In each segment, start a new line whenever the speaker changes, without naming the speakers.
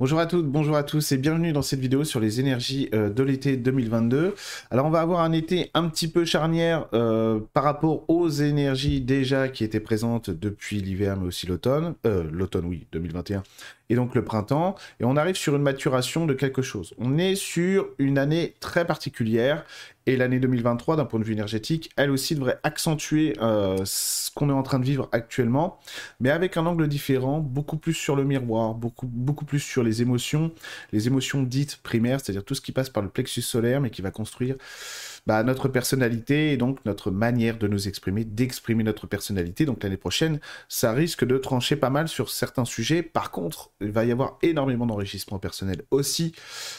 Bonjour à toutes, bonjour à tous et bienvenue dans cette vidéo sur les énergies euh, de l'été 2022. Alors on va avoir un été un petit peu charnière euh, par rapport aux énergies déjà qui étaient présentes depuis l'hiver mais aussi l'automne, euh, l'automne oui 2021 et donc le printemps et on arrive sur une maturation de quelque chose. On est sur une année très particulière et l'année 2023, d'un point de vue énergétique, elle aussi devrait accentuer euh, ce qu'on est en train de vivre actuellement, mais avec un angle différent, beaucoup plus sur le miroir, beaucoup, beaucoup plus sur les émotions, les émotions dites primaires, c'est-à-dire tout ce qui passe par le plexus solaire, mais qui va construire bah, notre personnalité et donc notre manière de nous exprimer, d'exprimer notre personnalité. Donc l'année prochaine, ça risque de trancher pas mal sur certains sujets. Par contre, il va y avoir énormément d'enrichissement personnel aussi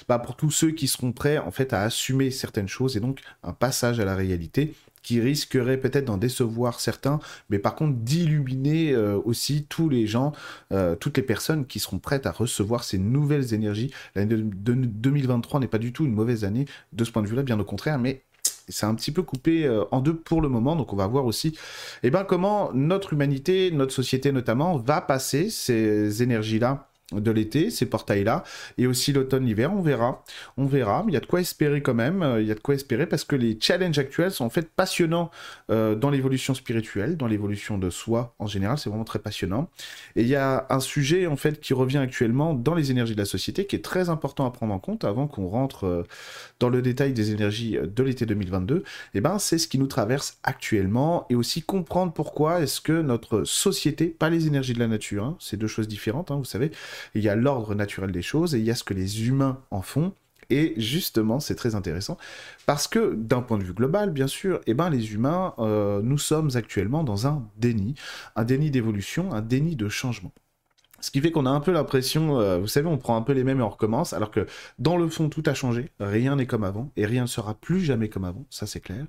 bah, pour tous ceux qui seront prêts en fait à assumer certaines choses et donc un passage à la réalité qui risquerait peut-être d'en décevoir certains, mais par contre d'illuminer euh, aussi tous les gens, euh, toutes les personnes qui seront prêtes à recevoir ces nouvelles énergies. L'année de 2023 n'est pas du tout une mauvaise année de ce point de vue-là, bien au contraire, mais c'est un petit peu coupé euh, en deux pour le moment, donc on va voir aussi eh ben, comment notre humanité, notre société notamment, va passer ces énergies-là de l'été, ces portails-là, et aussi l'automne, l'hiver, on verra, on verra, mais il y a de quoi espérer quand même, euh, il y a de quoi espérer parce que les challenges actuels sont en fait passionnants euh, dans l'évolution spirituelle, dans l'évolution de soi en général, c'est vraiment très passionnant, et il y a un sujet en fait qui revient actuellement dans les énergies de la société qui est très important à prendre en compte avant qu'on rentre euh, dans le détail des énergies de l'été 2022, et eh ben c'est ce qui nous traverse actuellement, et aussi comprendre pourquoi est-ce que notre société, pas les énergies de la nature, hein, c'est deux choses différentes, hein, vous savez, il y a l'ordre naturel des choses et il y a ce que les humains en font. Et justement, c'est très intéressant parce que d'un point de vue global, bien sûr, eh ben, les humains, euh, nous sommes actuellement dans un déni, un déni d'évolution, un déni de changement. Ce qui fait qu'on a un peu l'impression, euh, vous savez, on prend un peu les mêmes et on recommence, alors que dans le fond, tout a changé, rien n'est comme avant, et rien ne sera plus jamais comme avant, ça c'est clair.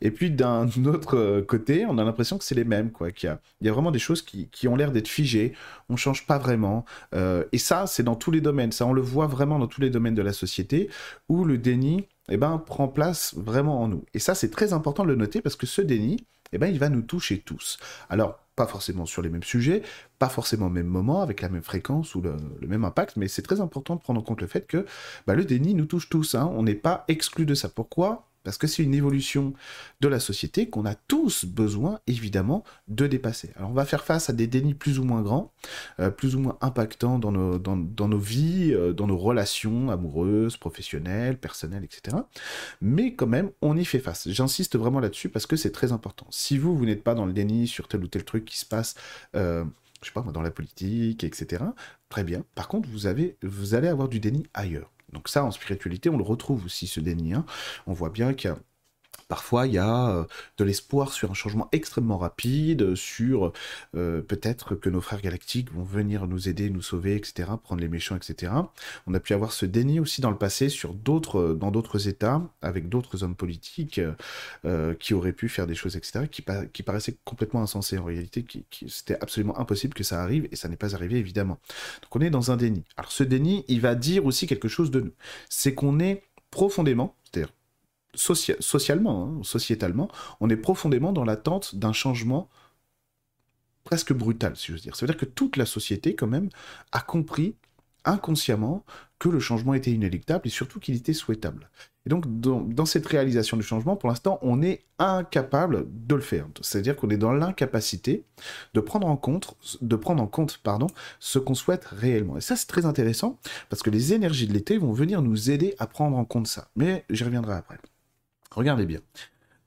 Et puis d'un autre euh, côté, on a l'impression que c'est les mêmes, quoi, qu'il y a, vraiment des choses qui, qui ont l'air d'être figées, on change pas vraiment, euh, et ça, c'est dans tous les domaines, ça on le voit vraiment dans tous les domaines de la société, où le déni, eh ben, prend place vraiment en nous. Et ça, c'est très important de le noter, parce que ce déni, eh ben, il va nous toucher tous. Alors, pas forcément sur les mêmes sujets, pas forcément au même moment, avec la même fréquence ou le, même impact, mais c'est très important de prendre en compte le fait que bah, le déni nous touche tous, hein. on n'est pas exclu de ça. Pourquoi? Parce que c'est une évolution de la société qu'on a tous besoin, évidemment, de dépasser. Alors on va faire face à des dénis plus ou moins grands, euh, plus ou moins impactants dans nos, vies, euh, dans nos relations amoureuses, professionnelles, personnelles, etc. Mais quand même, on y fait face. J'insiste vraiment là-dessus parce que c'est très important. Si vous, vous n'êtes pas dans le déni sur tel ou tel truc qui se passe... Euh, je sais pas dans la politique, etc. Très bien. Par contre, vous allez avoir du déni ailleurs. Donc ça, en spiritualité, on le retrouve aussi, ce déni. Hein. On voit bien qu'il y a Parfois, il y a euh, de l'espoir sur un changement extrêmement rapide, sur euh, peut-être que nos frères galactiques vont venir nous aider, nous sauver, etc., prendre les méchants, etc. On a pu avoir ce déni aussi dans le passé sur d'autres, dans d'autres États, avec d'autres hommes politiques euh, qui auraient pu faire des choses, etc., qui, qui paraissaient complètement insensées en réalité, qui, c'était absolument impossible que ça arrive, et ça n'est pas arrivé évidemment. Donc on est dans un déni. Alors ce déni, il va dire aussi quelque chose de nous. C'est qu'on est profondément, c'est-à-dire socialement, hein, sociétalement, on est profondément dans l'attente d'un changement presque brutal, si je veux dire. Ça veut dire que toute la société, quand même, a compris inconsciemment que le changement était inéluctable et surtout qu'il était souhaitable. Et donc, dans, cette réalisation du changement, pour l'instant, on est incapable de le faire. C'est-à-dire qu'on est dans l'incapacité de prendre en compte, de prendre en compte pardon, ce qu'on souhaite réellement. Et ça, c'est très intéressant parce que les énergies de l'été vont venir nous aider à prendre en compte ça. Mais j'y reviendrai après. Regardez bien.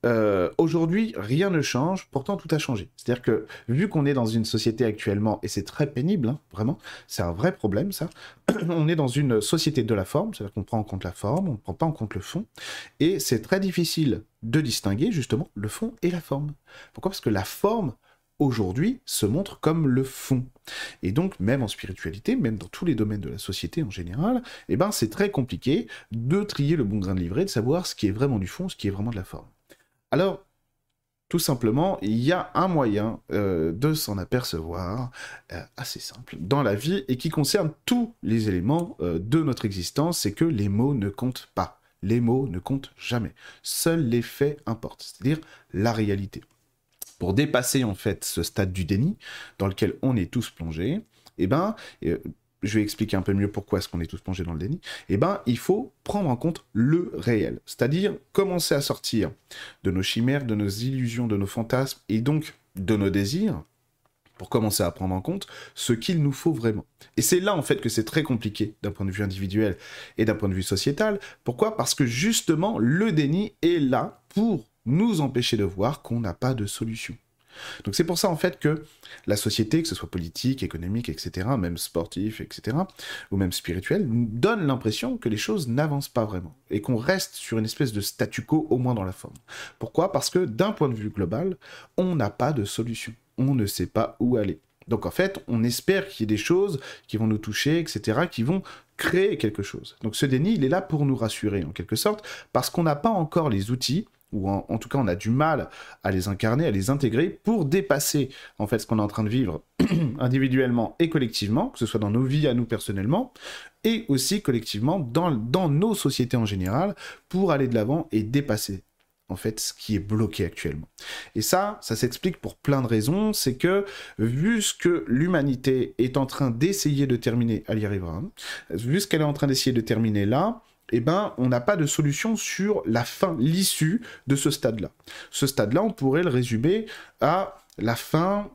Euh, aujourd'hui, rien ne change, pourtant tout a changé. C'est-à-dire que, vu qu'on est dans une société actuellement, et c'est très pénible, hein, vraiment, c'est un vrai problème ça, on est dans une société de la forme, c'est-à-dire qu'on prend en compte la forme, on ne prend pas en compte le fond, et c'est très difficile de distinguer justement le fond et la forme. Pourquoi? Parce que la forme aujourd'hui se montre comme le fond. Et donc, même en spiritualité, même dans tous les domaines de la société en général, eh ben, c'est très compliqué de trier le bon grain de livret, de savoir ce qui est vraiment du fond, ce qui est vraiment de la forme. Alors, tout simplement, il y a un moyen euh, de s'en apercevoir, euh, assez simple, dans la vie, et qui concerne tous les éléments euh, de notre existence, c'est que les mots ne comptent pas. Les mots ne comptent jamais. Seuls les faits importent, c'est-à-dire la réalité pour dépasser en fait ce stade du déni dans lequel on est tous plongés, eh ben, euh, je vais expliquer un peu mieux pourquoi est-ce qu'on est tous plongés dans le déni, eh ben, il faut prendre en compte le réel. C'est-à-dire commencer à sortir de nos chimères, de nos illusions, de nos fantasmes, et donc de nos désirs, pour commencer à prendre en compte ce qu'il nous faut vraiment. Et c'est là en fait que c'est très compliqué d'un point de vue individuel et d'un point de vue sociétal. Pourquoi? Parce que justement le déni est là pour nous empêcher de voir qu'on n'a pas de solution. Donc c'est pour ça en fait que la société, que ce soit politique, économique, etc., même sportif, etc., ou même spirituel, donne l'impression que les choses n'avancent pas vraiment et qu'on reste sur une espèce de statu quo au moins dans la forme. Pourquoi? Parce que d'un point de vue global, on n'a pas de solution on ne sait pas où aller. Donc en fait, on espère qu'il y ait des choses qui vont nous toucher, etc., qui vont créer quelque chose. Donc ce déni, il est là pour nous rassurer en quelque sorte, parce qu'on n'a pas encore les outils, ou en, tout cas on a du mal à les incarner, à les intégrer pour dépasser en fait ce qu'on est en train de vivre individuellement et collectivement, que ce soit dans nos vies à nous personnellement, et aussi collectivement dans, nos sociétés en général, pour aller de l'avant et dépasser en fait ce qui est bloqué actuellement. Et ça, ça s'explique pour plein de raisons. C'est que vu ce que l'humanité est en train d'essayer de terminer, elle y hein, vu ce qu'elle est en train d'essayer de terminer là, eh ben, on n'a pas de solution sur la fin, l'issue de ce stade-là. Ce stade-là, on pourrait le résumer à la fin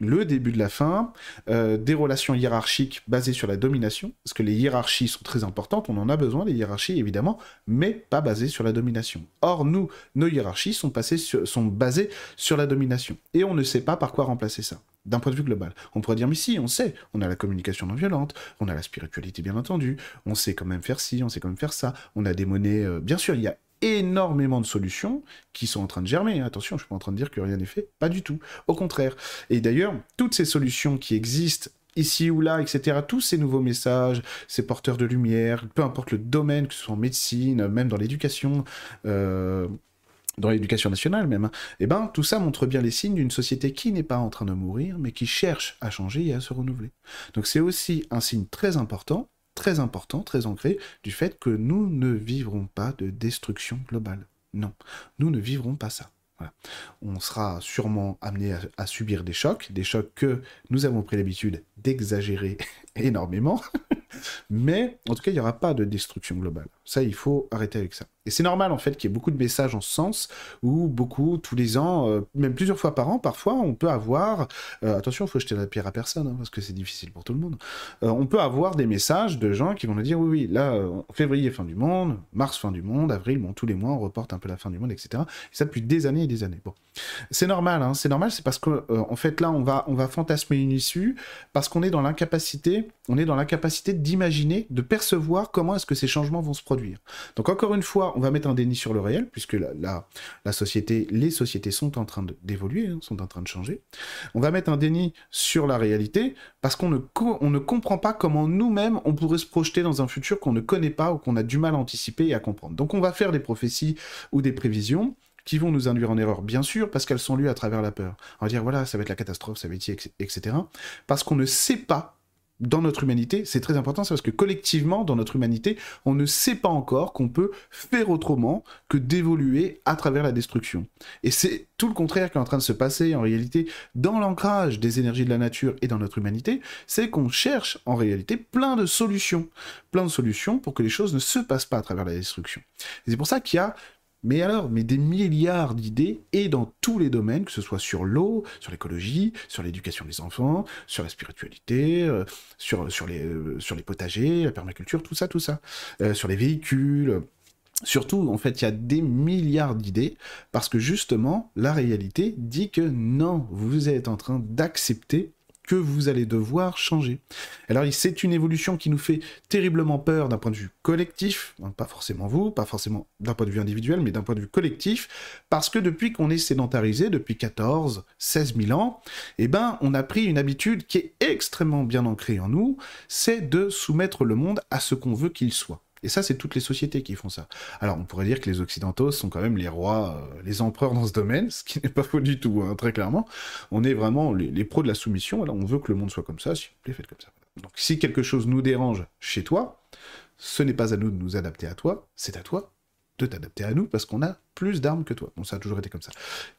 le début de la fin, euh, des relations hiérarchiques basées sur la domination, parce que les hiérarchies sont très importantes, on en a besoin, des hiérarchies évidemment, mais pas basées sur la domination. Or, nous, nos hiérarchies sont, sont basées sur la domination, et on ne sait pas par quoi remplacer ça d'un point de vue global. On pourrait dire, mais si, on sait, on a la communication non violente, on a la spiritualité bien entendu, on sait quand même faire ci, on sait quand même faire ça, on a des monnaies, euh, bien sûr, il y a énormément de solutions qui sont en train de germer. Attention, je suis pas en train de dire que rien n'est fait, pas du tout. Au contraire. Et d'ailleurs, toutes ces solutions qui existent ici ou là, etc., tous ces nouveaux messages, ces porteurs de lumière, peu importe le domaine, que ce soit en médecine, même dans l'éducation, euh, dans l'éducation nationale même, eh ben, tout ça montre bien les signes d'une société qui n'est pas en train de mourir, mais qui cherche à changer et à se renouveler. Donc c'est aussi un signe très important très important, très ancré, du fait que nous ne vivrons pas de destruction globale. Non, nous ne vivrons pas ça. On sera sûrement amené à, subir des chocs, des chocs que nous avons pris l'habitude d'exagérer énormément, mais en tout cas, il n'y aura pas de destruction globale. Ça, il faut arrêter avec ça. Et c'est normal en fait qu'il y ait beaucoup de messages en ce sens, où beaucoup, tous les ans, euh, même plusieurs fois par an, parfois, on peut avoir, euh, attention, il faut jeter la pierre à personne, hein, parce que c'est difficile pour tout le monde, euh, on peut avoir des messages de gens qui vont nous dire, oui, oui, là, février, fin du monde, mars, fin du monde, avril, bon, tous les mois, on reporte un peu la fin du monde, etc. Et ça depuis des années et des années. Bon. C'est normal, hein, c'est normal, c'est parce qu'en en fait, là, on va, on va fantasmer une issue, parce qu'on est dans l'incapacité, on est dans l'incapacité d'imaginer, de percevoir comment est-ce que ces changements vont se produire. Donc encore une fois, on va mettre un déni sur le réel, puisque la, la, société, les sociétés sont en train d'évoluer, hein, sont en train de changer. On va mettre un déni sur la réalité, parce qu'on ne, ne comprend pas comment nous-mêmes, on pourrait se projeter dans un futur qu'on ne connaît pas ou qu'on a du mal à anticiper et à comprendre. Donc on va faire des prophéties ou des prévisions, qui vont nous induire en erreur, bien sûr, parce qu'elles sont lues à travers la peur. On va dire, voilà, ça va être la catastrophe, ça va être etc. Parce qu'on ne sait pas dans notre humanité, c'est très important, c'est parce que collectivement, dans notre humanité, on ne sait pas encore qu'on peut faire autrement que d'évoluer à travers la destruction. Et c'est tout le contraire qui est en train de se passer en réalité dans l'ancrage des énergies de la nature et dans notre humanité, c'est qu'on cherche en réalité plein de solutions, plein de solutions pour que les choses ne se passent pas à travers la destruction. c'est pour ça qu'il y a mais alors, mais des milliards d'idées, et dans tous les domaines, que ce soit sur l'eau, sur l'écologie, sur l'éducation des enfants, sur la spiritualité, euh, sur, sur, les, euh, sur les potagers, la permaculture, tout ça, tout ça, euh, sur les véhicules. Surtout, en fait, il y a des milliards d'idées, parce que justement, la réalité dit que non, vous êtes en train d'accepter que vous allez devoir changer. Alors c'est une évolution qui nous fait terriblement peur d'un point de vue collectif, hein, pas forcément vous, pas forcément d'un point de vue individuel, mais d'un point de vue collectif, parce que depuis qu'on est sédentarisé, depuis 14, 16 000 ans, eh ben, on a pris une habitude qui est extrêmement bien ancrée en nous, c'est de soumettre le monde à ce qu'on veut qu'il soit. Et ça, c'est toutes les sociétés qui font ça. Alors, on pourrait dire que les Occidentaux sont quand même les rois, euh, les empereurs dans ce domaine, ce qui n'est pas faux du tout, hein, très clairement. On est vraiment les, pros de la soumission. Alors, on veut que le monde soit comme ça, s'il vous plaît, faites comme ça. Donc, si quelque chose nous dérange chez toi, ce n'est pas à nous de nous adapter à toi, c'est à toi de t'adapter à nous parce qu'on a plus d'armes que toi. Bon, ça a toujours été comme ça.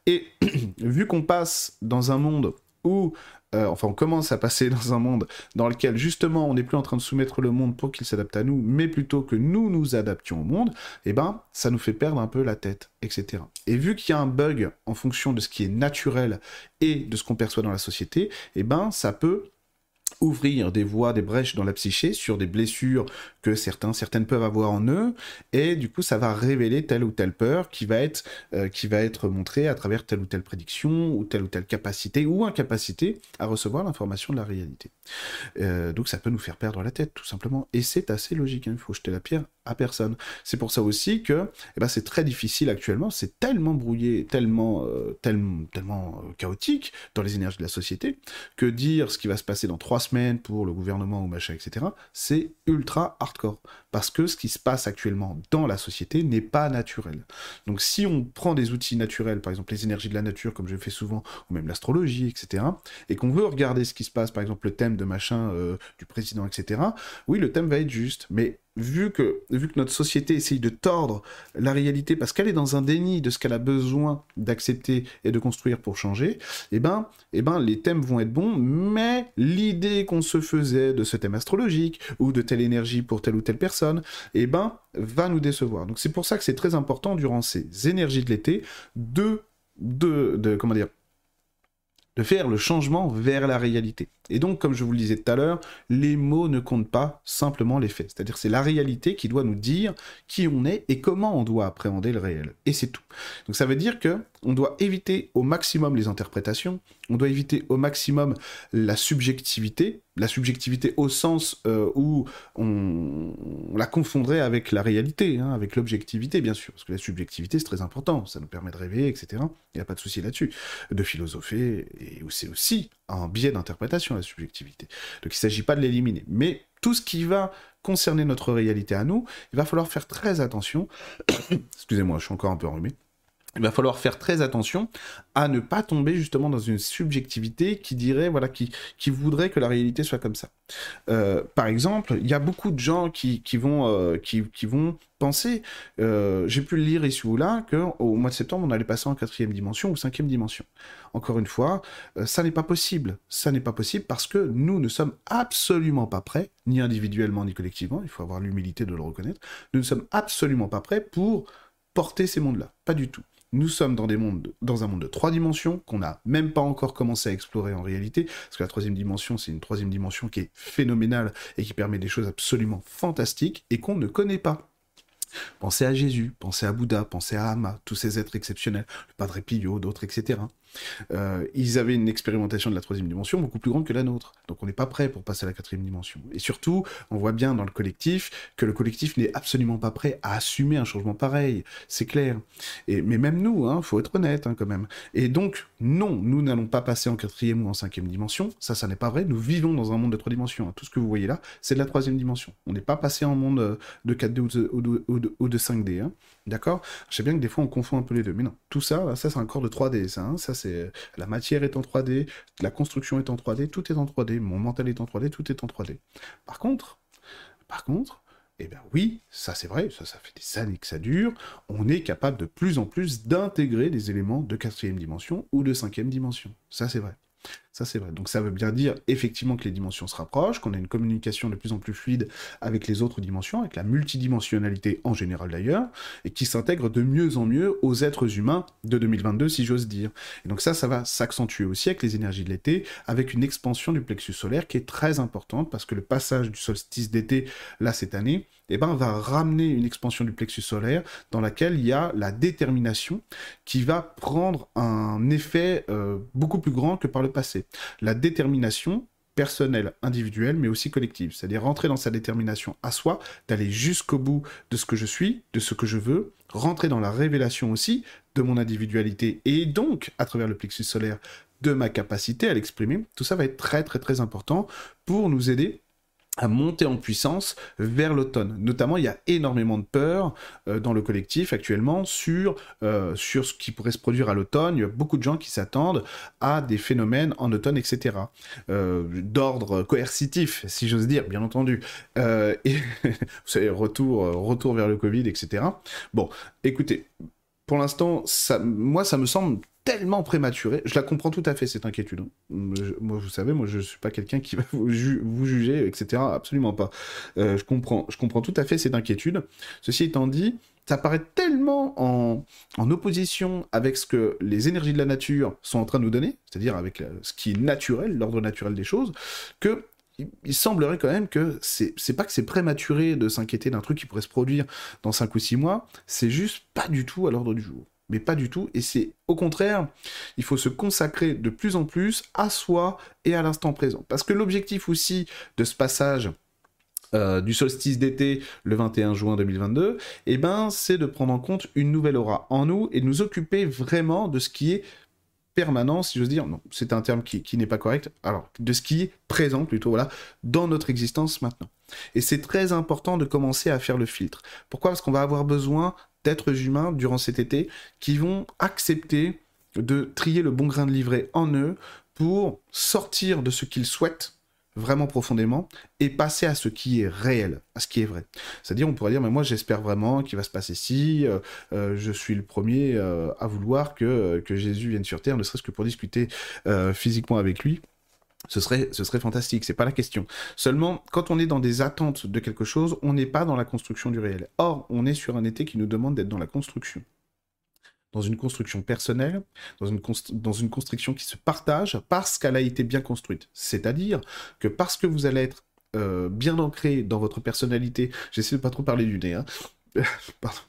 Et vu qu'on passe dans un monde où euh, enfin on commence à passer dans un monde dans lequel justement on n'est plus en train de soumettre le monde pour qu'il s'adapte à nous, mais plutôt que nous nous adaptions au monde, eh ben ça nous fait perdre un peu la tête, etc. Et vu qu'il y a un bug en fonction de ce qui est naturel et de ce qu'on perçoit dans la société, eh ben ça peut ouvrir des voies, des brèches dans la psyché sur des blessures que certains, certaines peuvent avoir en eux, et du coup ça va révéler telle ou telle peur qui va être, euh, qui va être montrée à travers telle ou telle prédiction, ou telle ou telle capacité ou incapacité à recevoir l'information de la réalité. Euh, donc ça peut nous faire perdre la tête, tout simplement, et c'est assez logique, hein. il faut jeter la pierre à personne. C'est pour ça aussi que eh ben, c'est très difficile actuellement, c'est tellement brouillé, tellement, euh, tellement, tellement chaotique dans les énergies de la société, que dire ce qui va se passer dans trois semaines pour le gouvernement ou machin, etc., c'est ultra hardcore. Parce que ce qui se passe actuellement dans la société n'est pas naturel. Donc si on prend des outils naturels, par exemple les énergies de la nature, comme je fais souvent, ou même l'astrologie, etc., et qu'on veut regarder ce qui se passe, par exemple le thème de machin euh, du président, etc., oui, le thème va être juste. Mais vu que, notre société essaye de tordre la réalité parce qu'elle est dans un déni de ce qu'elle a besoin d'accepter et de construire pour changer, eh ben, eh ben, les thèmes vont être bons, mais l'idée qu'on se faisait de ce thème astrologique ou de telle énergie pour telle ou telle personne, eh ben, va nous décevoir. Donc c'est pour ça que c'est très important durant ces énergies de l'été de, de, de, comment dire, de faire le changement vers la réalité. Et donc, comme je vous le disais tout à l'heure, les mots ne comptent pas, simplement les faits. C'est-à-dire c'est la réalité qui doit nous dire qui on est et comment on doit appréhender le réel. Et c'est tout. Donc ça veut dire que on doit éviter au maximum les interprétations, on doit éviter au maximum la subjectivité, la subjectivité au sens euh, où on, la confondrait avec la réalité, hein, avec l'objectivité bien sûr, parce que la subjectivité c'est très important, ça nous permet de rêver, etc. Il n'y a pas de souci là-dessus, de philosopher, et c'est aussi un biais d'interprétation la subjectivité. Donc il ne s'agit pas de l'éliminer, mais tout ce qui va concerner notre réalité à nous, il va falloir faire très attention. Excusez-moi, je suis encore un peu enrhumé il va falloir faire très attention à ne pas tomber justement dans une subjectivité qui dirait, voilà, qui, qui voudrait que la réalité soit comme ça. Euh, par exemple, il y a beaucoup de gens qui, qui vont, euh, qui, qui, vont penser, euh, j'ai pu le lire ici ou là, qu'au mois de septembre, on allait passer en quatrième dimension ou cinquième dimension. Encore une fois, ça n'est pas possible. Ça n'est pas possible parce que nous ne sommes absolument pas prêts, ni individuellement ni collectivement, il faut avoir l'humilité de le reconnaître, nous ne sommes absolument pas prêts pour porter ces mondes-là. Pas du tout nous sommes dans, des mondes, dans un monde de trois dimensions qu'on n'a même pas encore commencé à explorer en réalité, parce que la troisième dimension, c'est une troisième dimension qui est phénoménale et qui permet des choses absolument fantastiques et qu'on ne connaît pas. Pensez à Jésus, pensez à Bouddha, pensez à Ama, tous ces êtres exceptionnels, le Padre Pio, d'autres, etc. Euh, ils avaient une expérimentation de la troisième dimension beaucoup plus grande que la nôtre. Donc on n'est pas prêt pour passer à la quatrième dimension. Et surtout, on voit bien dans le collectif que le collectif n'est absolument pas prêt à assumer un changement pareil. C'est clair. Et, mais même nous, hein, faut être honnête hein, quand même. Et donc, non, nous n'allons pas passer en quatrième ou en cinquième dimension. Ça, ça n'est pas vrai. Nous vivons dans un monde de trois dimensions. Hein. Tout ce que vous voyez là, c'est de la troisième dimension. On n'est pas passé en monde euh, de 4D ou de, 5D. D'accord? Je sais bien que des fois on confond un peu les deux. Mais non, tout ça, ça c'est un corps de 3D. Ça, ça c'est la matière est en 3D, la construction est en 3D, tout est en 3D, mon mental est en 3D, tout est en 3D. Par contre, par contre, eh bien oui, ça c'est vrai, ça, ça fait des années que ça dure, on est capable de plus en plus d'intégrer des éléments de quatrième dimension ou de cinquième dimension. Ça c'est vrai. Ça, c'est vrai. Donc ça veut bien dire effectivement que les dimensions se rapprochent, qu'on a une communication de plus en plus fluide avec les autres dimensions, avec la multidimensionnalité en général d'ailleurs, et qui s'intègre de mieux en mieux aux êtres humains de 2022, si j'ose dire. Et donc ça, ça va s'accentuer aussi avec les énergies de l'été, avec une expansion du plexus solaire qui est très importante, parce que le passage du solstice d'été, là, cette année, eh ben, va ramener une expansion du plexus solaire dans laquelle il y a la détermination qui va prendre un effet euh, beaucoup plus grand que par le passé. La détermination personnelle, individuelle, mais aussi collective. C'est-à-dire rentrer dans sa détermination à soi, d'aller jusqu'au bout de ce que je suis, de ce que je veux, rentrer dans la révélation aussi de mon individualité et donc, à travers le plexus solaire, de ma capacité à l'exprimer. Tout ça va être très très très important pour nous aider à monter en puissance vers l'automne. Notamment, il y a énormément de peur euh, dans le collectif actuellement sur, euh, sur ce qui pourrait se produire à l'automne. Il y a beaucoup de gens qui s'attendent à des phénomènes en automne, etc. Euh, D'ordre coercitif, si j'ose dire, bien entendu. Et vous savez, retour, retour vers le Covid, etc. Bon, écoutez, pour l'instant, ça, moi, ça me semble tellement prématurée. Je la comprends tout à fait, cette inquiétude. Moi, vous savez, moi, je suis pas quelqu'un qui va vous, juger, etc. Absolument pas. Euh, je, comprends, je comprends tout à fait cette inquiétude. Ceci étant dit, ça paraît tellement en, opposition avec ce que les énergies de la nature sont en train de nous donner, c'est-à-dire avec ce qui est naturel, l'ordre naturel des choses, que il, semblerait quand même que c'est pas que c'est prématuré de s'inquiéter d'un truc qui pourrait se produire dans 5 ou 6 mois, c'est juste pas du tout à l'ordre du jour mais pas du tout. Et c'est au contraire, il faut se consacrer de plus en plus à soi et à l'instant présent. Parce que l'objectif aussi de ce passage euh, du solstice d'été le 21 juin 2022, eh ben, c'est de prendre en compte une nouvelle aura en nous et de nous occuper vraiment de ce qui est permanent, si j'ose dire, non, c'est un terme qui, qui n'est pas correct, alors de ce qui est présent plutôt, voilà, dans notre existence maintenant. Et c'est très important de commencer à faire le filtre. Pourquoi? Parce qu'on va avoir besoin d'êtres humains durant cet été qui vont accepter de trier le bon grain de livret en eux pour sortir de ce qu'ils souhaitent vraiment profondément et passer à ce qui est réel, à ce qui est vrai. C'est-à-dire, on pourrait dire, mais moi j'espère vraiment qu'il va se passer ci, euh, euh, je suis le premier euh, à vouloir que Jésus vienne sur Terre, ne serait-ce que pour discuter physiquement avec lui ce serait, ce serait fantastique, c'est pas la question. Seulement, quand on est dans des attentes de quelque chose, on n'est pas dans la construction du réel. Or, on est sur un été qui nous demande d'être dans la construction. Dans une construction personnelle, dans une, dans une construction qui se partage parce qu'elle a été bien construite. C'est-à-dire que parce que vous allez être euh, bien ancré dans votre personnalité, j'essaie de pas trop parler du nez, hein. Pardon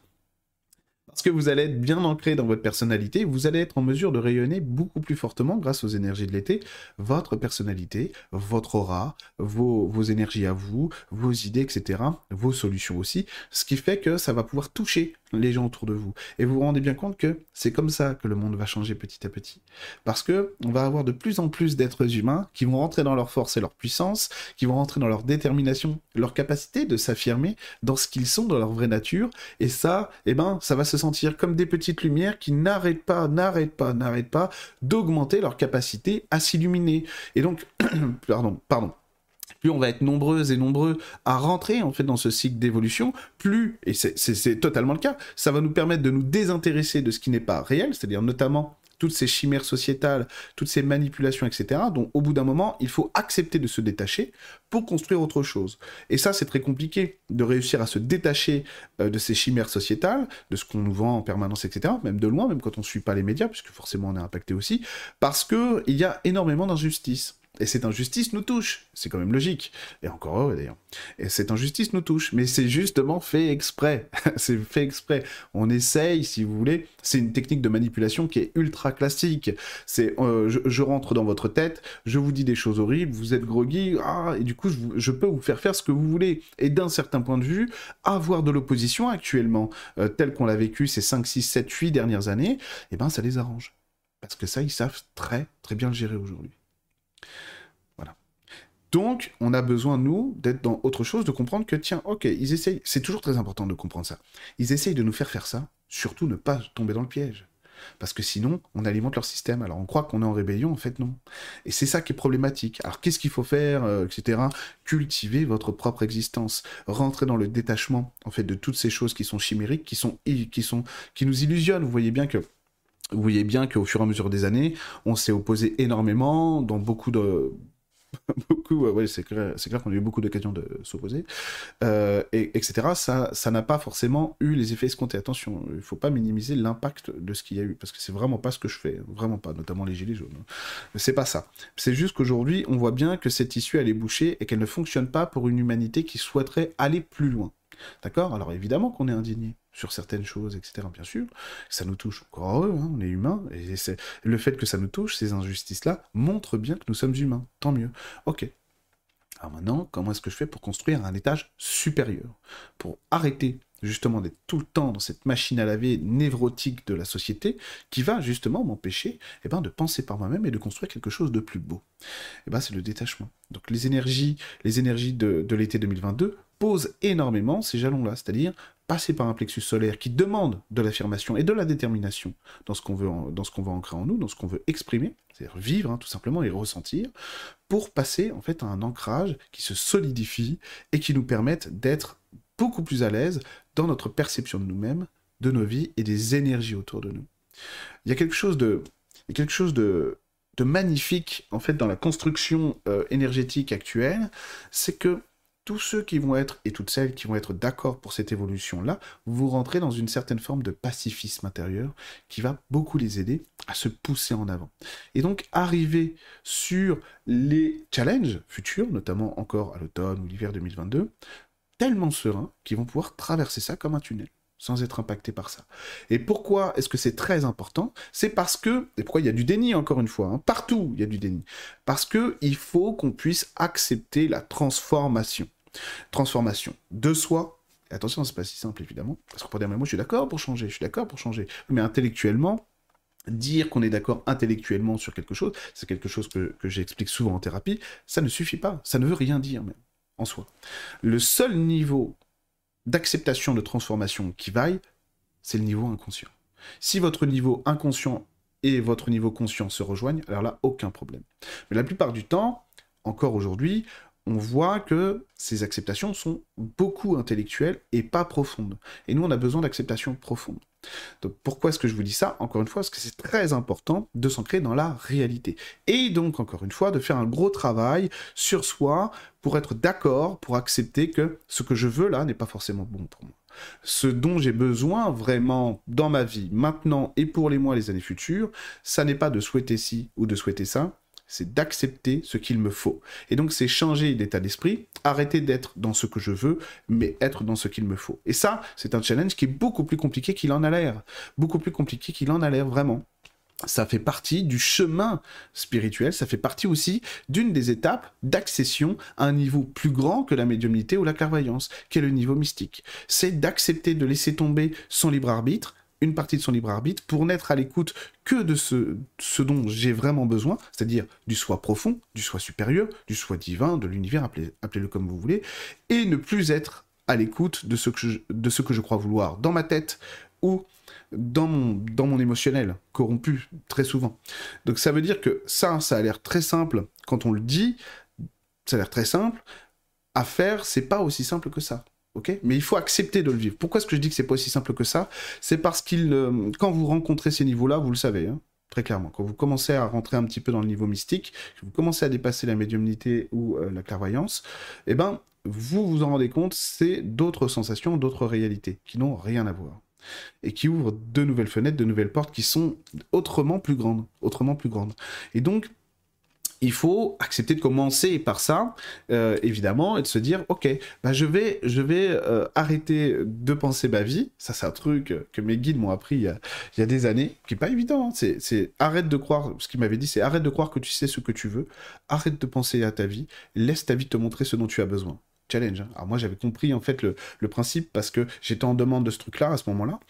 parce que vous allez être bien ancré dans votre personnalité, vous allez être en mesure de rayonner beaucoup plus fortement grâce aux énergies de l'été, votre personnalité, votre aura, vos, énergies à vous, vos idées, etc., vos solutions aussi, ce qui fait que ça va pouvoir toucher les gens autour de vous. Et vous vous rendez bien compte que c'est comme ça que le monde va changer petit à petit. Parce que on va avoir de plus en plus d'êtres humains qui vont rentrer dans leur force et leur puissance, qui vont rentrer dans leur détermination, leur capacité de s'affirmer dans ce qu'ils sont, dans leur vraie nature. Et ça, eh ben, ça va se sentir comme des petites lumières qui n'arrêtent pas, n'arrêtent pas, n'arrêtent pas d'augmenter leur capacité à s'illuminer. Et donc, pardon, pardon plus on va être nombreuses et nombreux à rentrer en fait dans ce cycle d'évolution, plus, et c'est totalement le cas, ça va nous permettre de nous désintéresser de ce qui n'est pas réel, c'est-à-dire notamment toutes ces chimères sociétales, toutes ces manipulations, etc., dont au bout d'un moment, il faut accepter de se détacher pour construire autre chose. Et ça, c'est très compliqué de réussir à se détacher euh, de ces chimères sociétales, de ce qu'on nous vend en permanence, etc., même de loin, même quand on ne suit pas les médias, puisque forcément on est impacté aussi, parce qu'il y a énormément d'injustices. Et cette injustice nous touche. C'est quand même logique. Et encore heureux d'ailleurs. Et cette injustice nous touche. Mais c'est justement fait exprès. c'est fait exprès. On essaye, si vous voulez. C'est une technique de manipulation qui est ultra classique. C'est euh, je, rentre dans votre tête, je vous dis des choses horribles, vous êtes groggy, ah, et du coup, je, peux vous faire faire ce que vous voulez. Et d'un certain point de vue, avoir de l'opposition actuellement, euh, tel qu'on l'a vécu ces 5, 6, 7, 8 dernières années, eh ben, ça les arrange. Parce que ça, ils savent très, très bien le gérer aujourd'hui. Donc, on a besoin, nous, d'être dans autre chose, de comprendre que, tiens, ok, ils essayent, c'est toujours très important de comprendre ça. Ils essayent de nous faire faire ça, surtout ne pas tomber dans le piège. Parce que sinon, on alimente leur système. Alors, on croit qu'on est en rébellion, en fait, non. Et c'est ça qui est problématique. Alors, qu'est-ce qu'il faut faire, euh, etc. Cultiver votre propre existence. Rentrer dans le détachement, en fait, de toutes ces choses qui sont chimériques, qui sont, qui sont, qui nous illusionnent. Vous voyez bien que vous voyez bien qu'au fur et à mesure des années, on s'est opposé énormément dans beaucoup de beaucoup, c'est clair, qu'on a eu beaucoup d'occasions de s'opposer, euh, et, etc. Ça, n'a pas forcément eu les effets escomptés. Attention, il faut pas minimiser l'impact de ce qu'il y a eu, parce que c'est vraiment pas ce que je fais, vraiment pas, notamment les gilets jaunes. C'est pas ça. C'est juste qu'aujourd'hui, on voit bien que cette issue elle est bouchée et qu'elle ne fonctionne pas pour une humanité qui souhaiterait aller plus loin. D'accord? Alors évidemment qu'on est indigné sur certaines choses, etc. Bien sûr, ça nous touche encore hein, on est humain, et le fait que ça nous touche, ces injustices-là, montre bien que nous sommes humains, tant mieux. Ok. Alors maintenant, comment est-ce que je fais pour construire un étage supérieur? Pour arrêter justement d'être tout le temps dans cette machine à laver névrotique de la société qui va justement m'empêcher eh ben, de penser par moi-même et de construire quelque chose de plus beau? Eh ben, c'est le détachement. Donc les énergies, les énergies de, de l'été 2022 posent énormément ces jalons-là, c'est-à-dire passer par un plexus solaire qui demande de l'affirmation et de la détermination dans ce qu'on veut, dans ce qu'on veut ancrer en nous, dans ce qu'on veut exprimer, c'est-à-dire vivre hein, tout simplement et ressentir, pour passer en fait à un ancrage qui se solidifie et qui nous permette d'être beaucoup plus à l'aise dans notre perception de nous-mêmes, de nos vies et des énergies autour de nous. Il y a quelque chose de quelque chose de magnifique en fait dans la construction euh, énergétique actuelle, c'est que tous ceux qui vont être, et toutes celles qui vont être d'accord pour cette évolution-là, vous rentrez dans une certaine forme de pacifisme intérieur qui va beaucoup les aider à se pousser en avant. Et donc arriver sur les challenges futurs, notamment encore à l'automne ou l'hiver 2022, tellement sereins qu'ils vont pouvoir traverser ça comme un tunnel sans être impacté par ça. Et pourquoi est-ce que c'est très important? C'est parce que, et pourquoi il y a du déni encore une fois, hein, partout il y a du déni, parce que il faut qu'on puisse accepter la transformation. Transformation de soi. Attention, c'est pas si simple évidemment, parce qu'on peut dire mais moi je suis d'accord pour changer, je suis d'accord pour changer, mais intellectuellement, dire qu'on est d'accord intellectuellement sur quelque chose, c'est quelque chose que, que j'explique souvent en thérapie, ça ne suffit pas, ça ne veut rien dire même en soi. Le seul niveau d'acceptation de transformation qui vaille, c'est le niveau inconscient. Si votre niveau inconscient et votre niveau conscient se rejoignent, alors là, aucun problème. Mais la plupart du temps, encore aujourd'hui, on voit que ces acceptations sont beaucoup intellectuelles et pas profondes. Et nous, on a besoin d'acceptation profonde. Donc pourquoi est-ce que je vous dis ça? Encore une fois, parce que c'est très important de s'ancrer dans la réalité. Et donc, encore une fois, de faire un gros travail sur soi pour être d'accord, pour accepter que ce que je veux là n'est pas forcément bon pour moi. Ce dont j'ai besoin vraiment dans ma vie, maintenant et pour les mois, les années futures, ça n'est pas de souhaiter ci ou de souhaiter ça, c'est d'accepter ce qu'il me faut. Et donc, c'est changer d'état d'esprit, arrêter d'être dans ce que je veux, mais être dans ce qu'il me faut. Et ça, c'est un challenge qui est beaucoup plus compliqué qu'il en a l'air. Beaucoup plus compliqué qu'il en a l'air, vraiment. Ça fait partie du chemin spirituel, ça fait partie aussi d'une des étapes d'accession à un niveau plus grand que la médiumnité ou la clairvoyance, qui est le niveau mystique. C'est d'accepter de laisser tomber son libre arbitre, une partie de son libre arbitre pour n'être à l'écoute que de ce, ce dont j'ai vraiment besoin, c'est-à-dire du soi profond, du soi supérieur, du soi divin, de l'univers, appelez, le comme vous voulez, et ne plus être à l'écoute de, ce que je, de ce que je crois vouloir dans ma tête ou dans mon, dans mon émotionnel, corrompu très souvent. Donc ça veut dire que ça, ça a l'air très simple quand on le dit, ça a l'air très simple. À faire, c'est pas aussi simple que ça. Mais il faut accepter de le vivre. Pourquoi est-ce que je dis que c'est pas aussi simple que ça? C'est parce qu'il, euh, quand vous rencontrez ces niveaux-là, vous le savez, hein, très clairement. Quand vous commencez à rentrer un petit peu dans le niveau mystique, que vous commencez à dépasser la médiumnité ou euh, la clairvoyance, eh ben, vous vous en rendez compte, c'est d'autres sensations, d'autres réalités qui n'ont rien à voir et qui ouvrent de nouvelles fenêtres, de nouvelles portes qui sont autrement plus grandes, autrement plus grandes. Et donc, il faut accepter de commencer par ça, euh, évidemment, et de se dire, ok, bah je vais, je vais euh, arrêter de penser ma vie. Ça, c'est un truc que mes guides m'ont appris il y, a, des années, qui est pas évident. Hein. C'est, arrête de croire, ce qu'il m'avait dit, c'est arrête de croire que tu sais ce que tu veux, arrête de penser à ta vie, laisse ta vie te montrer ce dont tu as besoin challenge. Hein. Alors moi j'avais compris en fait le, principe parce que j'étais en demande de ce truc-là à ce moment-là.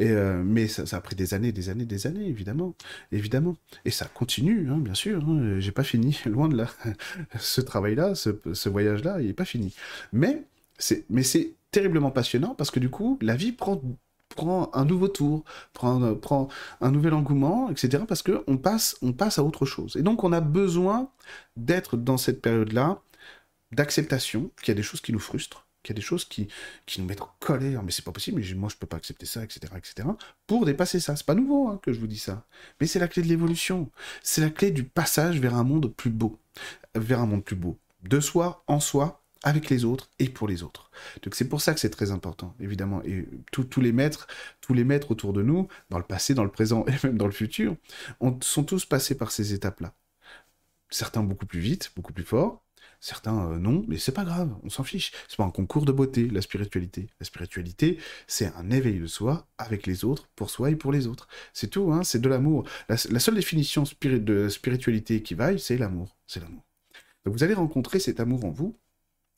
Euh, mais ça, a pris des années, des années, des années évidemment, évidemment. Et ça continue, hein, bien sûr. Hein. J'ai pas fini, loin de là. ce travail-là, ce, voyage-là, il est pas fini. Mais c'est, mais c'est terriblement passionnant parce que du coup la vie prend prend un nouveau tour, prend, prend un nouvel engouement, etc. Parce que on passe, on passe à autre chose. Et donc on a besoin d'être dans cette période-là d'acceptation qu'il y a des choses qui nous frustrent, qu'il y a des choses qui, qui nous mettent en colère, mais c'est pas possible, mais moi je peux pas accepter ça, etc., etc., pour dépasser ça. C'est pas nouveau hein, que je vous dis ça, mais c'est la clé de l'évolution. C'est la clé du passage vers un monde plus beau, vers un monde plus beau, de soi, en soi, avec les autres et pour les autres. Donc c'est pour ça que c'est très important, évidemment. Et tous les maîtres, tous les maîtres autour de nous, dans le passé, dans le présent et même dans le futur, on, sont tous passés par ces étapes-là. Certains beaucoup plus vite, beaucoup plus fort, Certains euh, non, mais c'est pas grave, on s'en fiche. C'est pas un concours de beauté, la spiritualité. La spiritualité, c'est un éveil de soi avec les autres, pour soi et pour les autres. C'est tout, hein, c'est de l'amour. La, seule définition de spiritualité qui vaille, c'est l'amour. C'est l'amour. Donc vous allez rencontrer cet amour en vous,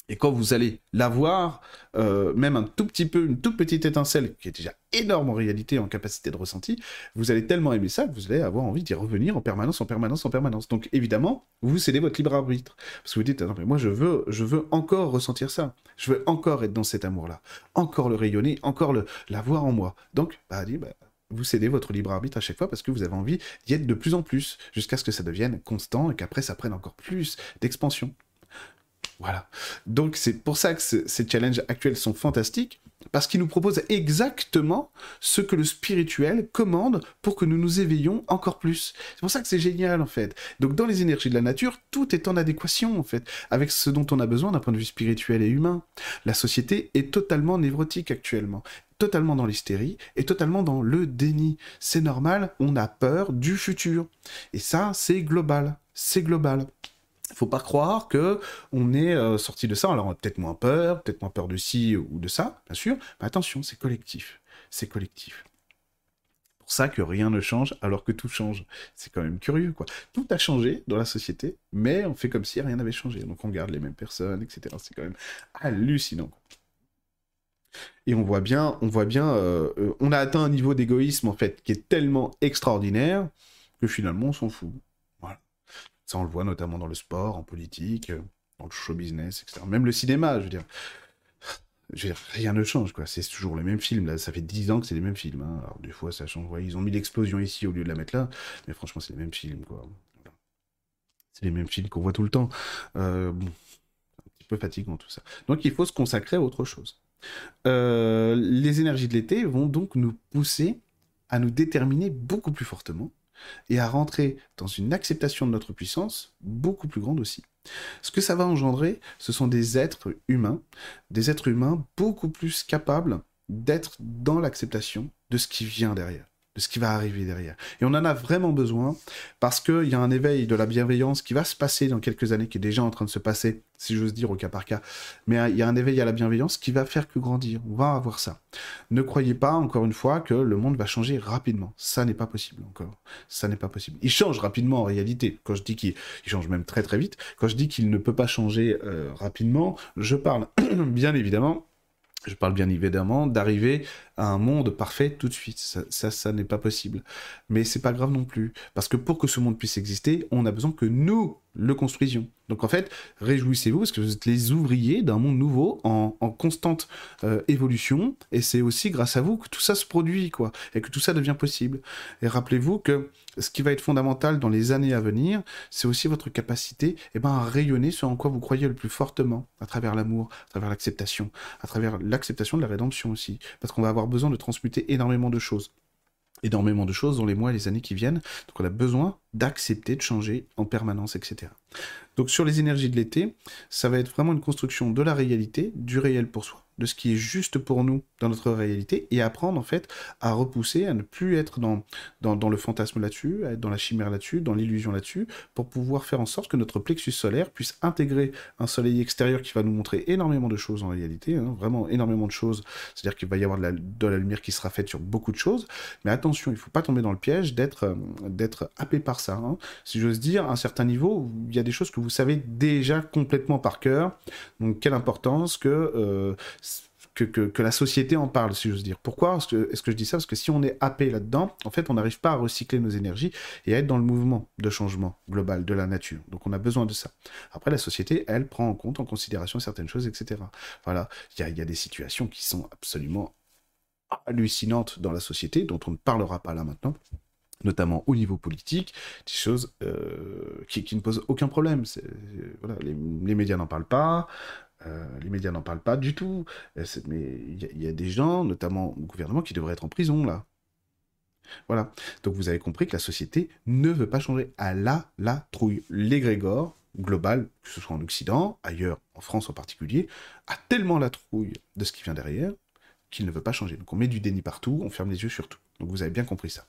et quand vous allez l'avoir, euh, même un tout petit peu, une toute petite étincelle, qui est déjà énorme en réalité, en capacité de ressenti, vous allez tellement aimer ça que vous allez avoir envie d'y revenir en permanence, en permanence, en permanence. Donc évidemment, vous cédez votre libre arbitre. Parce que vous dites, non mais moi je veux, je veux encore ressentir ça. Je veux encore être dans cet amour-là. Encore le rayonner, encore le l'avoir en moi. Donc, bah, bah, vous cédez votre libre arbitre à chaque fois parce que vous avez envie d'y être de plus en plus, jusqu'à ce que ça devienne constant et qu'après ça prenne encore plus d'expansion. Voilà. Donc c'est pour ça que ces challenges actuels sont fantastiques, parce qu'il nous propose exactement ce que le spirituel commande pour que nous nous éveillons encore plus. C'est pour ça que c'est génial en fait. Donc dans les énergies de la nature, tout est en adéquation en fait avec ce dont on a besoin d'un point de vue spirituel et humain. La société est totalement névrotique actuellement totalement dans l'hystérie et totalement dans le déni. C'est normal, on a peur du futur. Et ça, c'est global. C'est global faut pas croire que on est euh, sorti de ça. Alors on a peut-être moins peur, peut-être moins peur de ci ou de ça, bien sûr. Mais attention, c'est collectif. C'est collectif. Pour ça que rien ne change alors que tout change. C'est quand même curieux, quoi. Tout a changé dans la société, mais on fait comme si rien n'avait changé. Donc on garde les mêmes personnes, etc. C'est quand même hallucinant. Et on voit bien, on voit bien, euh, euh, on a atteint un niveau d'égoïsme en fait qui est tellement extraordinaire que finalement on s'en fout. Ça, on le voit notamment dans le sport, en politique, euh, dans le show business, etc. Même le cinéma, je veux dire. rien ne change, quoi. C'est toujours les mêmes films. Là, ça fait 10 ans que c'est les mêmes films. Hein. Alors, des fois, ça change. ils ont mis l'explosion ici au lieu de la mettre là. Mais franchement, c'est les mêmes films, quoi. C'est les mêmes films qu'on voit tout le temps. Euh, bon, un petit peu fatigant tout ça. Donc, il faut se consacrer à autre chose. Euh, les énergies de l'été vont donc nous pousser à nous déterminer beaucoup plus fortement et à rentrer dans une acceptation de notre puissance beaucoup plus grande aussi. Ce que ça va engendrer, ce sont des êtres humains, des êtres humains beaucoup plus capables d'être dans l'acceptation de ce qui vient derrière de ce qui va arriver derrière. Et on en a vraiment besoin parce qu'il y a un éveil de la bienveillance qui va se passer dans quelques années, qui est déjà en train de se passer, si j'ose dire, au cas par cas. Mais il y a un éveil à la bienveillance qui va faire que grandir. On va avoir ça. Ne croyez pas, encore une fois, que le monde va changer rapidement. Ça n'est pas possible encore. Ça n'est pas possible. Il change rapidement en réalité. Quand je dis qu'il change même très très vite, quand je dis qu'il ne peut pas changer euh, rapidement, je parle bien évidemment je parle bien évidemment d'arriver un monde parfait tout de suite. Ça, ça, n'est pas possible. Mais c'est pas grave non plus. Parce que pour que ce monde puisse exister, on a besoin que nous le construisions. Donc en fait, réjouissez-vous parce que vous êtes les ouvriers d'un monde nouveau en, constante euh, évolution. Et c'est aussi grâce à vous que tout ça se produit, quoi. Et que tout ça devient possible. Et rappelez-vous que ce qui va être fondamental dans les années à venir, c'est aussi votre capacité eh ben, à rayonner ce en quoi vous croyez le plus fortement, à travers l'amour, à travers l'acceptation, à travers l'acceptation de la rédemption aussi. Parce qu'on va avoir besoin de transmuter énormément de choses énormément de choses dans les mois et les années qui viennent. Donc on a besoin d'accepter de changer en permanence, etc. Donc sur les énergies de l'été, ça va être vraiment une construction de la réalité, du réel pour soi de ce qui est juste pour nous dans notre réalité et apprendre en fait à repousser, à ne plus être dans, dans, le fantasme là-dessus, à être dans la chimère là-dessus, dans l'illusion là-dessus, pour pouvoir faire en sorte que notre plexus solaire puisse intégrer un soleil extérieur qui va nous montrer énormément de choses en réalité, hein, vraiment énormément de choses, c'est-à-dire qu'il va y avoir de la, de la, lumière qui sera faite sur beaucoup de choses, mais attention, il ne faut pas tomber dans le piège d'être euh, happé par ça. Hein. Si j'ose dire, à un certain niveau, il y a des choses que vous savez déjà complètement par cœur, donc quelle importance que... Euh, que, la société en parle, si j'ose dire. Pourquoi est-ce que, je dis ça? Parce que si on est happé là-dedans, en fait, on n'arrive pas à recycler nos énergies et à être dans le mouvement de changement global de la nature. Donc on a besoin de ça. Après, la société, elle, prend en compte, en considération certaines choses, etc. Voilà, il y a, des situations qui sont absolument hallucinantes dans la société, dont on ne parlera pas là maintenant notamment au niveau politique, des choses euh, qui, ne posent aucun problème. Les médias n'en parlent pas, euh, les médias n'en parlent pas du tout. Euh, mais il y, a des gens, notamment au gouvernement, qui devraient être en prison, là. Voilà. Donc vous avez compris que la société ne veut pas changer à la, la trouille. L'égrégore global, que ce soit en Occident, ailleurs, en France en particulier, a tellement la trouille de ce qui vient derrière qu'il ne veut pas changer. Donc on met du déni partout, on ferme les yeux sur tout. Donc vous avez bien compris ça.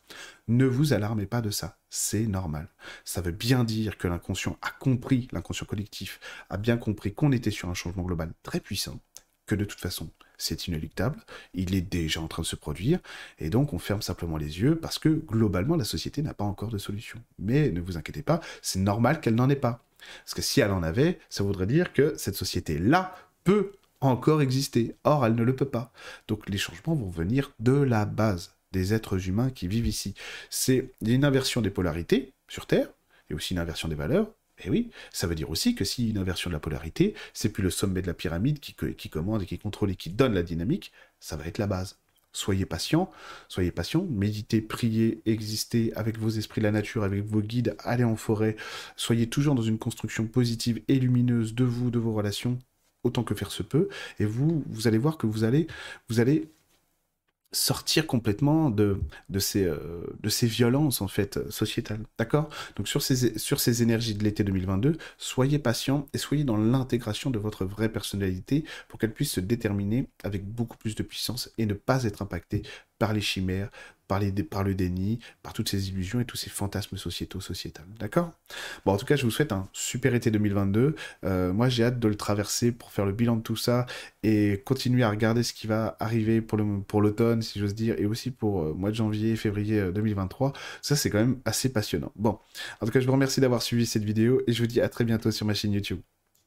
Ne vous alarmez pas de ça, c'est normal. Ça veut bien dire que l'inconscient a compris, l'inconscient collectif a bien compris qu'on était sur un changement global très puissant, que de toute façon c'est inéluctable, il est déjà en train de se produire, et donc on ferme simplement les yeux parce que globalement la société n'a pas encore de solution. Mais ne vous inquiétez pas, c'est normal qu'elle n'en ait pas. Parce que si elle en avait, ça voudrait dire que cette société-là peut encore exister. Or, elle ne le peut pas. Donc les changements vont venir de la base des êtres humains qui vivent ici. C'est une inversion des polarités sur Terre, et aussi une inversion des valeurs. Et oui, ça veut dire aussi que si une inversion de la polarité, c'est plus le sommet de la pyramide qui, qui commande et qui contrôle et qui donne la dynamique, ça va être la base. Soyez patient, soyez patient, méditez, priez, existez avec vos esprits de la nature, avec vos guides, allez en forêt, soyez toujours dans une construction positive et lumineuse de vous, de vos relations, autant que faire se peut, et vous, vous allez voir que vous allez, vous allez sortir complètement de, ces, euh, de ces violences en fait sociétales. D'accord? Donc sur ces, sur ces énergies de l'été 2022, soyez patient et soyez dans l'intégration de votre vraie personnalité pour qu'elle puisse se déterminer avec beaucoup plus de puissance et ne pas être impactée par les chimères, par, le déni, par toutes ces illusions et tous ces fantasmes sociétaux, sociétals. D'accord? Bon, en tout cas, je vous souhaite un super été 2022. Euh, moi, j'ai hâte de le traverser pour faire le bilan de tout ça et continuer à regarder ce qui va arriver pour l'automne, si j'ose dire, et aussi pour le euh, mois de janvier, février 2023. Euh, ça, c'est quand même assez passionnant. Bon, en tout cas, je vous remercie d'avoir suivi cette vidéo et je vous dis à très bientôt sur ma chaîne YouTube.